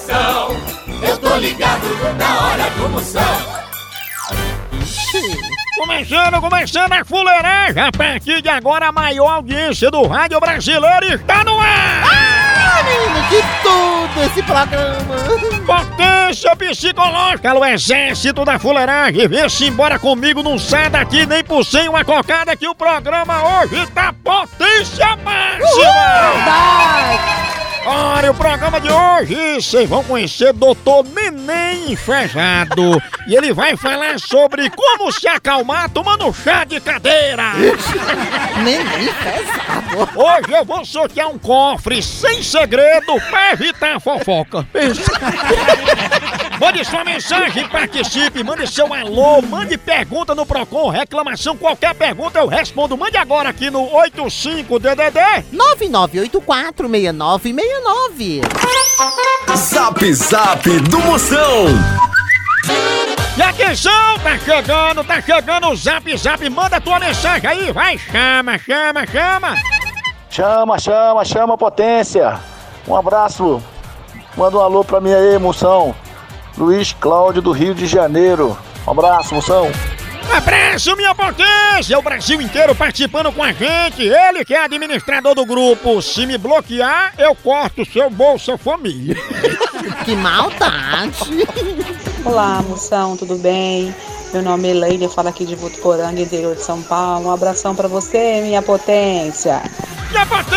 coração. Eu tô ligado na hora do Moção. Começando, começando a fuleiragem. A partir de agora, a maior audiência do rádio brasileiro está no ar. Ah, menino, que tudo esse programa! Potência psicológica no exército da fuleiragem. Vem-se embora comigo, não sai daqui nem por sem uma cocada que o programa hoje tá potência máxima. Vai! Olha, o programa de hoje, vocês vão conhecer Doutor Neném Fejado. e ele vai falar sobre como se acalmar tomando chá de cadeira. Neném pesado! Hoje eu vou sortear um cofre sem segredo pra evitar fofoca. Mande sua mensagem, participe, mande seu alô, mande pergunta no Procon, reclamação, qualquer pergunta eu respondo. Mande agora aqui no 85DDD. 99846969. Zap Zap do Moção. E atenção, tá chegando, tá chegando o Zap Zap, manda tua mensagem aí, vai, chama, chama, chama. Chama, chama, chama potência. Um abraço. Manda um alô pra mim aí, moção. Luiz Cláudio do Rio de Janeiro. Um abraço, moção. Abraço, minha potência! O Brasil inteiro participando com a gente. Ele que é administrador do grupo. Se me bloquear, eu corto seu Bolsa Família. Que maldade! Olá, moção, tudo bem? Meu nome é Elaine, eu falo aqui de Votuporanga, interior de São Paulo. Um abração pra você, minha potência. Minha potência,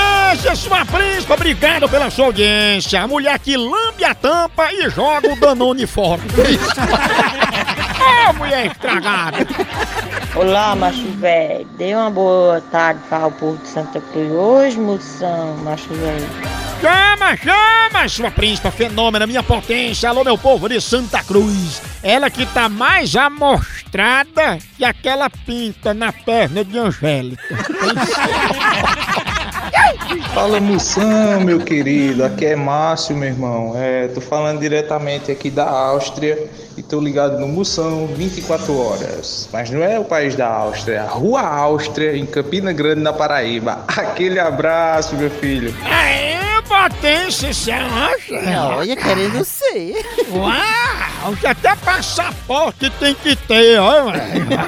sua príncipa, obrigado pela sua audiência. A mulher que lambe a tampa e joga o Danone fora. Ô, mulher estragada! Olá, macho velho. Dê uma boa tarde para o povo de Santa Cruz. Hoje, moção, macho velho. Chama, chama, sua príncipa fenômena, minha potência. Alô, meu povo de Santa Cruz. Ela que tá mais amostrada que aquela pinta na perna de Angélica. Fala Moção, meu querido, aqui é Márcio, meu irmão. É, tô falando diretamente aqui da Áustria e tô ligado no Moção 24 horas. Mas não é o país da Áustria, é a Rua Áustria, em Campina Grande, na Paraíba. Aquele abraço, meu filho. Aê, potência, você acha? Olha, querendo ser. Uau, que até passaporte tem que ter, olha,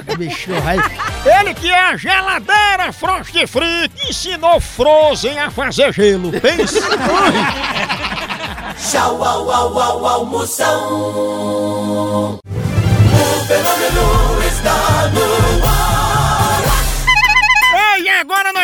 que bicho, aí. Ele que é a geladeira Frost Free, que ensinou Frozen a fazer gelo. Pensa. Tchau, au, au, au, au,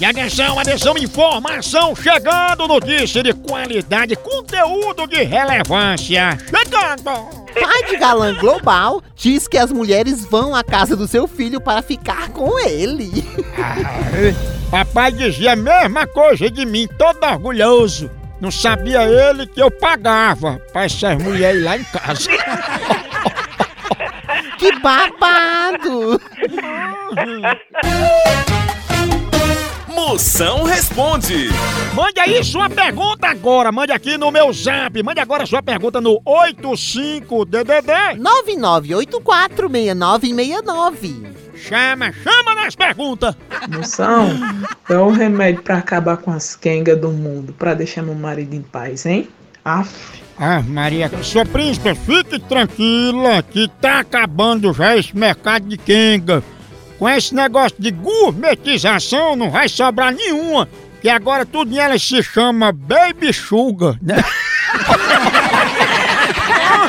E atenção, atenção, informação chegando, notícia de qualidade, conteúdo de relevância. Chegando! Pai de galã global diz que as mulheres vão à casa do seu filho para ficar com ele. Papai dizia a mesma coisa de mim, todo orgulhoso. Não sabia ele que eu pagava pra essas mulheres lá em casa. Que babado! Moção responde. Mande aí sua pergunta agora. Mande aqui no meu zap. Mande agora sua pergunta no 85DDD. 99846969. Chama, chama nas perguntas. Moção, é o remédio pra acabar com as quengas do mundo, pra deixar meu marido em paz, hein? Aff. Ah, Maria, sua príncipe, fique tranquila que tá acabando já esse mercado de quenga. Com esse negócio de gourmetização não vai sobrar nenhuma. Que agora tudo ela se chama Baby Sugar, né? A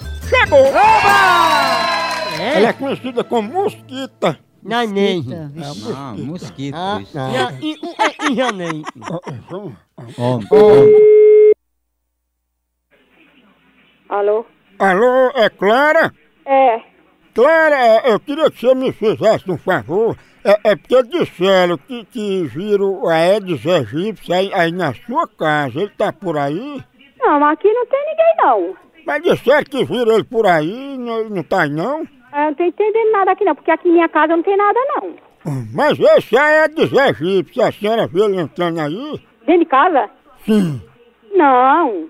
chegou! Ela é conhecida como Mosquita. Não, nem. Ah, mosquito. Ah, e o e Janém? Homem, Alô? Alô, é Clara? É. Clara, é, eu queria que você me fizesse um favor. É, é porque disseram que, que viram a Aedes aegypti aí, aí na sua casa. Ele tá por aí? Não, aqui não tem ninguém não. Mas disseram que viram ele por aí, não, não tá aí não? Eu não tô entendendo nada aqui não, porque aqui em minha casa não tem nada não. Mas esse Aedes aegypti, a senhora viu ele entrando aí? Dentro de casa? Sim. Não.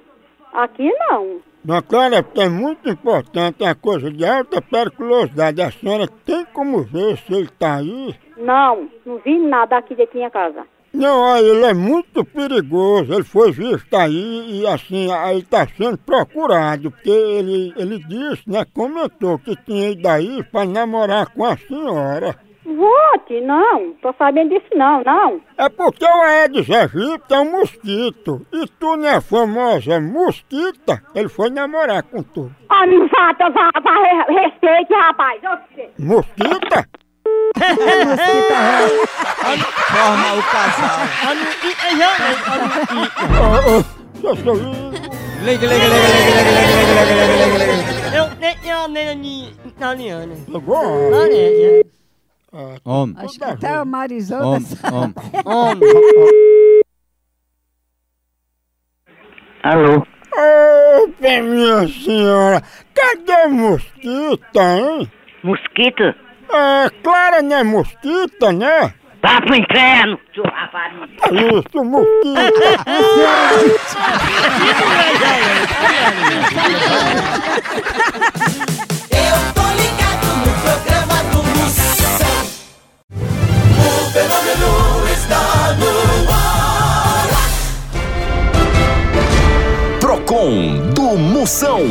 Aqui não. Porque é muito importante, é uma coisa de alta periculosidade. A senhora tem como ver se ele tá aí? Não, não vi nada aqui dentro de minha casa. Não, olha, ele é muito perigoso. Ele foi visto aí e assim, aí está sendo procurado, porque ele, ele disse, né, comentou que tinha ido aí para namorar com a senhora. Vote, não. Tô sabendo disso não, não. É porque o Aedes aegypti é um mosquito. E tu não é famosa mosquita? Ele foi namorar com tu. Ah, não vá, vá, vá, re- respeite, rapaz. Mosquita? Forma o casal. Liga, liga, liga, liga, liga, liga, liga, liga. Eu tenho a maneira de italiana. Agora? Maneira. Homem. Acho que até a Marizona Homem, homem. Homem. Alô? Opa, minha senhora, cadê o mosquito, hein? Mosquito? É, Clara não é mosquita, né? Vá pro inferno, seu rapariga. É isso, mosquita. Eu tô ligado no programa do Moção. O fenômeno está no ar. Procon do Moção.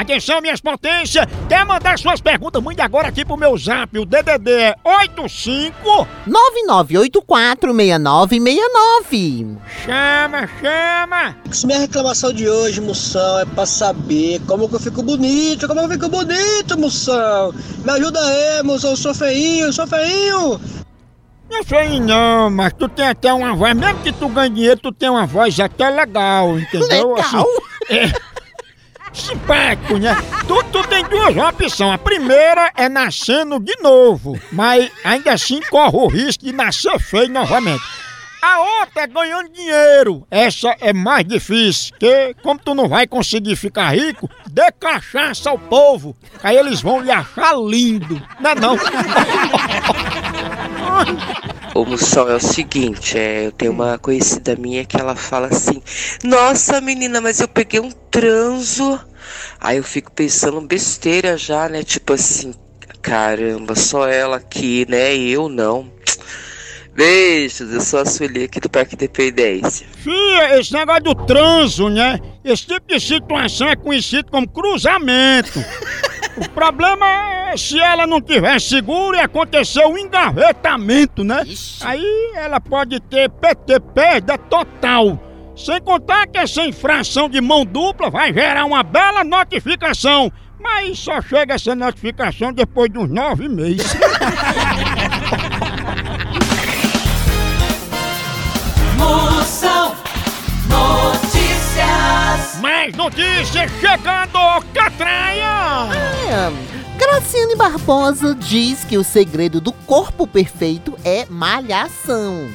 Atenção, minhas potências! Quer mandar suas perguntas? Mande agora aqui pro meu zap. O DDD é 85... 99846969. Chama, chama! Minha reclamação de hoje, moção, é pra saber como que eu fico bonito, como eu fico bonito, moção. Me ajuda aí, moção, eu sou feinho, eu sou feinho. Não sei não, mas tu tem até uma voz, mesmo que tu ganhe dinheiro, tu tem uma voz até legal, entendeu? Legal? Assim, é, simpático, né? Tu, tu tem duas opções. A primeira é nascendo de novo, mas ainda assim corre o risco de nascer feio novamente. A outra é ganhando dinheiro. Essa é mais difícil, porque como tu não vai conseguir ficar rico, dê cachaça ao povo. Aí eles vão lhe achar lindo. Não é não? Ô Moção, é o seguinte, é, eu tenho uma conhecida minha que ela fala assim, nossa menina, mas eu peguei um transo. Aí eu fico pensando besteira já, né? Tipo assim, caramba, só ela aqui, né? Eu não. Beijos, eu sou a Sueli aqui do Parque Independência. Fia, esse negócio do transo, né? Esse tipo de situação é conhecido como cruzamento. O problema é se ela não tiver seguro e acontecer um engavetamento, né? Aí ela pode ter PT perda total. Sem contar que essa infração de mão dupla vai gerar uma bela notificação. Mas só chega essa notificação depois de uns nove meses. Mais notícias chegando, Catraia! É, Graciane Barbosa diz que o segredo do corpo perfeito é malhação.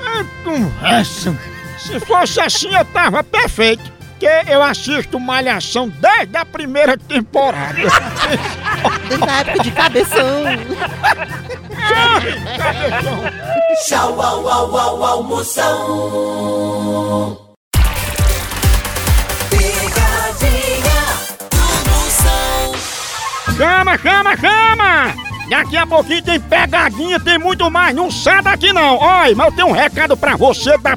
É conversa. Se fosse assim, eu tava perfeito. Porque eu assisto Malhação desde a primeira temporada. Desde a época de cabeção. Tchau, au, au, au, au, Chama, chama, chama! Daqui a pouquinho tem pegadinha, tem muito mais. Não sai daqui não. Olha, mas eu tenho um recado pra você da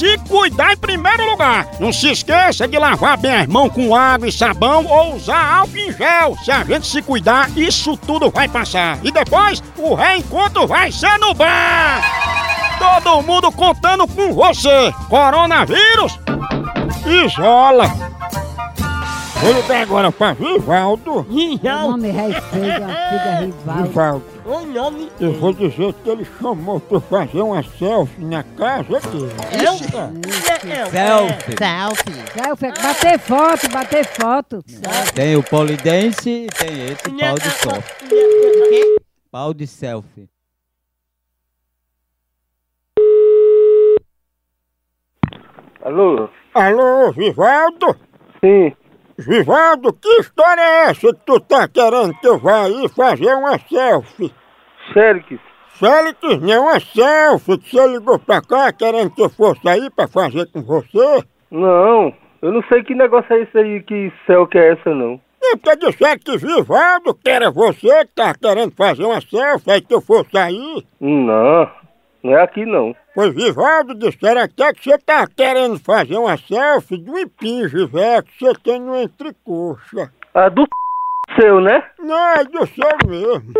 se cuidar em primeiro lugar. Não se esqueça de lavar bem as mãos com água e sabão ou usar álcool em gel. Se a gente se cuidar, isso tudo vai passar. E depois, o reencontro vai ser no bar. Todo mundo contando com você. Coronavírus, isola. Vou ligar agora pra. Rivaldo. O nome é feio, fica rival. Vivaldo. O nome. Eu vou dizer que ele chamou pra eu fazer uma selfie na casa dele. Selfie. Selfie. Bater foto, bater foto. Tem o polidense e tem esse pau de selfie. Pau de selfie. Alô? Alô, Vivaldo? Sim. Vivaldo, que história é essa que tu tá querendo que eu vá aí fazer uma selfie? Félix. Félix, não é selfie que você ligou pra cá querendo que eu fosse aí pra fazer com você? Não, eu não sei que negócio é esse aí, que céu que é essa não. É porque disseram que Vivaldo, que era você que tá querendo fazer uma selfie aí que eu fosse aí. Não, não é aqui não. Pois Vivaldo disseram até que você tá querendo fazer uma selfie de um impinge velho que você tem no entrecoxa. Ah, do seu, né? Não, é do seu mesmo.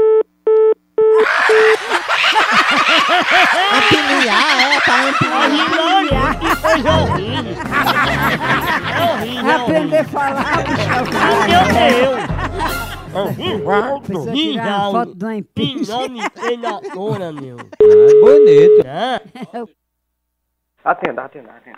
Ampliar, é, pra ampliar. Coisa horrível. É horrível. Aprender a falar, Meu Deus. É o tirar uma foto do Que empinche. nome treinadora, meu. bonito. É. Atenda, atenda, atenda.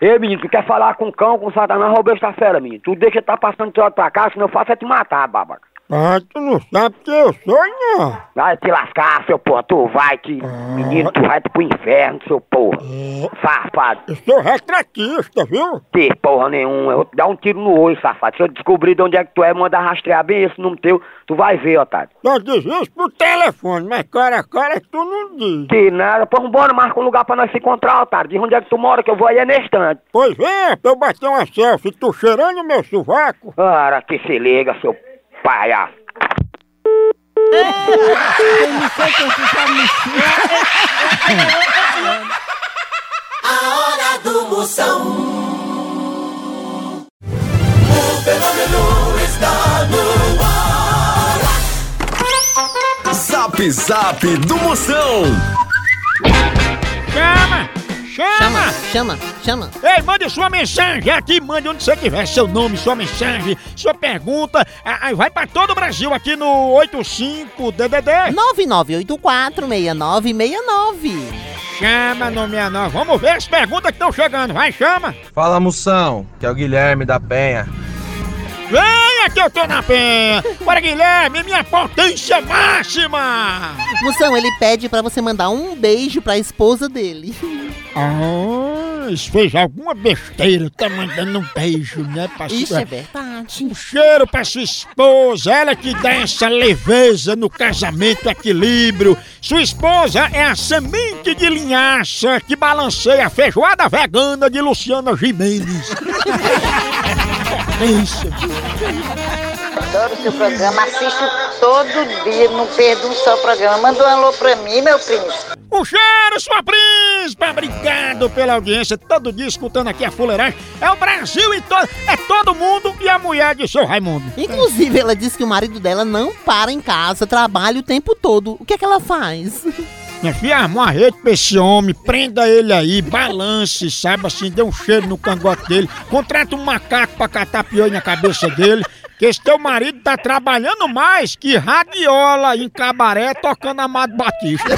Ei, menino, tu quer falar com o cão, com o satanás, roubou esta fera, menino. Tu deixa tá passando teu pra cá, senão eu faço é te matar, babaca. Ah, tu não sabe que eu sou, não. Vai te lascar, seu porra, tu vai te... Menino, tu vai pro inferno, seu porra. Safado. Eu sou retratista, viu? Que porra nenhuma, eu vou te dar um tiro no olho, safado. Se eu descobrir de onde é que tu é, manda rastrear bem esse número teu, tu vai ver, otário. Só diz isso pro telefone, mas cara a cara tu não diz. Que nada, pô, vambora, marca um lugar pra nós se encontrar, otário. Diz onde é que tu mora, que eu vou aí é nesse instante. Pois vem, pra eu bater uma selfie, tu cheirando meu sovaco. Cara, que se liga, seu palhaço. A hora do Moção. O fenômeno está no ar. Zap Zap do Moção. Chama! Chama! Chama, chama. Ei, mande sua mensagem aqui, mande onde você tiver, seu nome, sua mensagem, sua pergunta. Ah, ah, vai pra todo o Brasil aqui no 85DDD. 99846969. Chama no 69. Vamos ver as perguntas que estão chegando. Vai, chama. Fala, moção, que é o Guilherme da Penha. É que eu tô na penha. Bora, Guilherme, minha potência máxima. Moção, ele pede pra você mandar um beijo pra esposa dele. Ah, isso fez alguma besteira, tá mandando um beijo, né, pra Isso é verdade. Um cheiro pra sua esposa, ela que dá essa leveza no casamento, equilíbrio. Sua esposa é a semente de linhaça que balanceia a feijoada vegana de Luciana Gimenez. Isso. Adoro o seu programa, assisto todo dia, não perdo um só programa. Manda um alô pra mim, meu príncipe. Um cheiro, sua príncipe! Obrigado pela audiência. Todo dia escutando aqui a fuleiragem. É o Brasil e todo. É todo mundo e a mulher de seu Raimundo. Inclusive, ela disse que o marido dela não para em casa, trabalha o tempo todo. O que é que ela faz? Minha filha, arma uma rede pra esse homem, prenda ele aí, balance, sabe assim, dê um cheiro no cangote dele, contrata um macaco pra catar piolho na cabeça dele, que esse teu marido tá trabalhando mais que radiola em cabaré tocando Amado Batista.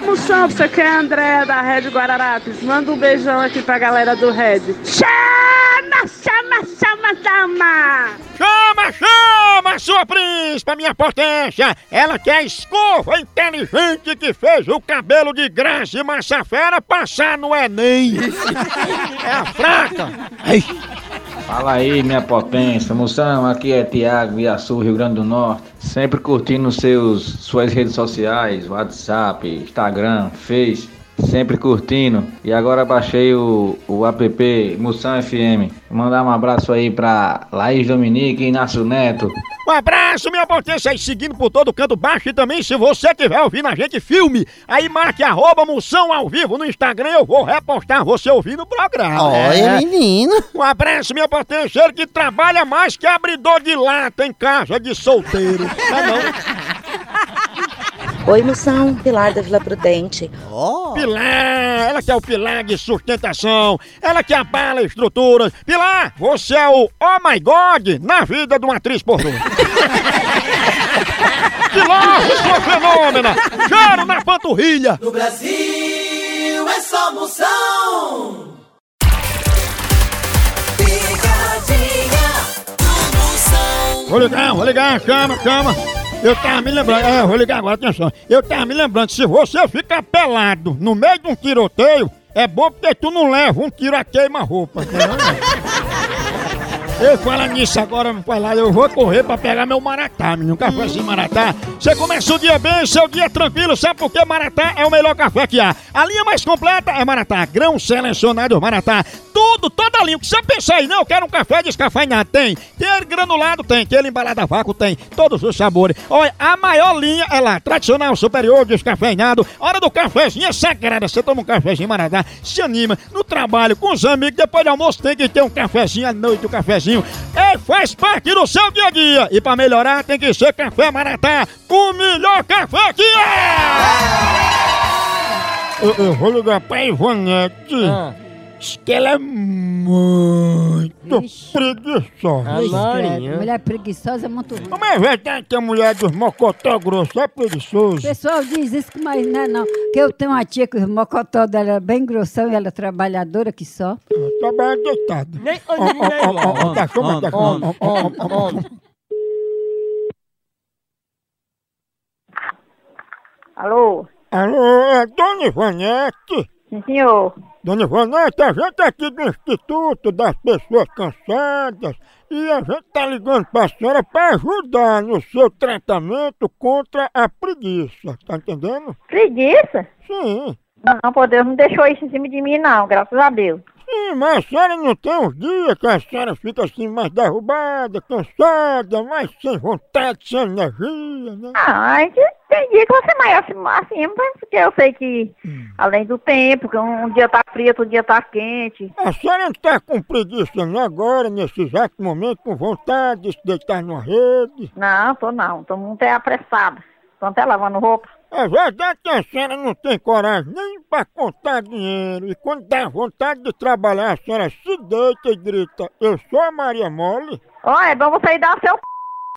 Moção, você quer André da Rede Guararapes? Manda um beijão aqui pra galera do Red. Chama, chama, chama, chama! Chama, chama, sua príncipe, minha potência! Ela que é a escova inteligente que fez o cabelo de Graça e Massafera passar no Enem. É a fraca. Ai. Fala aí, minha potência. Moção, aqui é Tiago, Iaçu, Rio Grande do Norte. Sempre curtindo seus, suas redes sociais, WhatsApp, Instagram, Face. Sempre curtindo. E agora baixei o, o app Moção FM. Vou mandar um abraço aí pra Laís Dominique e Inácio Neto. Um abraço, minha potência, aí seguindo por todo canto baixo. E também, se você estiver ouvindo a gente, filme. Aí marque arroba moção ao vivo no Instagram. Eu vou repostar você ouvindo o programa. Olha, É. menino. Um abraço, minha potência, ele que trabalha mais que abridor de lata em casa de solteiro. É não? Oi, Moção, Pilar da Vila Prudente. Pilar, ela que é o pilar de sustentação, ela que abala estruturas. Pilar, você é o oh my god na vida de uma atriz pornô. Pilar, sua fenômena, cheiro na panturrilha. No Brasil é só moção. Picadinha do moção. Vou ligar, vou ligar, chama, chama. Eu tava me lembrando, é, vou ligar agora, atenção. Eu tava me lembrando, se você ficar pelado no meio de um tiroteio, é bom porque tu não leva um tiro a queima-roupa. Eu falo nisso agora, não faz lá, eu vou correr pra pegar meu maratá, menino. Café assim, maratá. Você começa o dia bem, seu dia tranquilo, sabe por que maratá é o melhor café que há? A linha mais completa é maratá, grão selecionado maratá. Tudo, toda a linha. Que você pensa aí, não? Eu quero um café descafeinado. Tem. Ele granulado, tem. Ele embalado a vácuo, tem. Todos os sabores. Olha, a maior linha é lá. Tradicional, superior, descafeinado. Hora do cafezinho é sagrada. Você toma um cafezinho maratá, se anima. No trabalho, com os amigos, depois do almoço tem que ter um cafezinho à noite, um cafezinho. É, faz parte do seu dia a dia. E pra melhorar tem que ser café maratá. O melhor café que é! Eu, eu vou ligar pra Ivonete. Diz que ela é muito preguiçosa. Mulher preguiçosa é muito ruim. Mas é verdade que a mulher dos mocotó grosso é O preguiçoso. pessoal diz isso, mas não é não. Que eu tenho uma tia que o mocotó dela é bem grossão e ela é trabalhadora que só. Trabalha deitada. Tá, tá, ó, ó, ó. Alô? Alô, é Dona Ivonete? Sim, senhor. Dona Ivonete, a gente é aqui do Instituto das Pessoas Cansadas e a gente tá ligando pra senhora pra ajudar no seu tratamento contra a preguiça, tá entendendo? Preguiça? Sim. Não, pô, Deus não deixou isso em cima de mim, não, graças a Deus. Sim, mas a senhora não tem uns dias que a senhora fica assim mais derrubada, cansada, mais sem vontade, sem energia, né? Ah, tem dia que você mais acima, acima, porque eu sei que, além do tempo, que um dia tá frio, outro dia tá quente. A senhora não tá com preguiça não agora, nesse exato momento, com vontade de se deitar numa rede? Não, tô não, tô muito é apressada. Tô até lavando roupa. É verdade que a senhora não tem coragem nem pra contar dinheiro. E quando dá vontade de trabalhar, a senhora se deita e grita, eu sou a Maria Mole. Ó, é bom você ir dar seu c...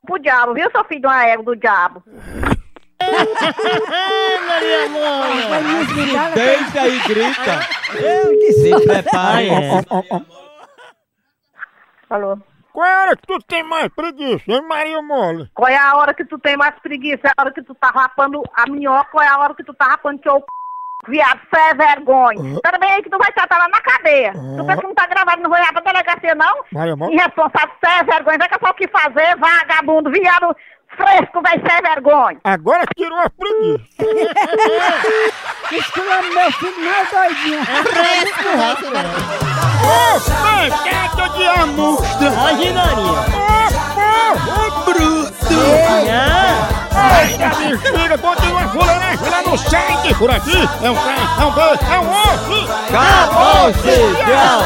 pro diabo, viu, seu filho de uma égua do diabo? Maria Mole! Deita e grita. Se prepare. Alô? Qual é a hora que tu tem mais preguiça, hein, Maria Mole? Qual é a hora que tu tem mais preguiça? É a hora que tu tá rapando a minhoca é a hora que tu tá rapando teu c... Viado, cê é vergonha. Tudo bem aí que tu vai estar lá na cadeia. Tu pensa que não tá gravado, não vai lá pra delegacia, não? Maria Mole? Irresponsável, cê é vergonha. Vai só o que fazer, vagabundo, viado fresco, vai ser vergonha. Agora tirou a preguiça. Esculando meu filho mais doidinho. Fresco, o resto não. Ô, pancada de amostra. Imaginaria. Ô, bruto. Eita, bexiga, continua a fuleiragem lá no site por aqui. É um K, é um B, é um osso. Acabou-se. Tchau.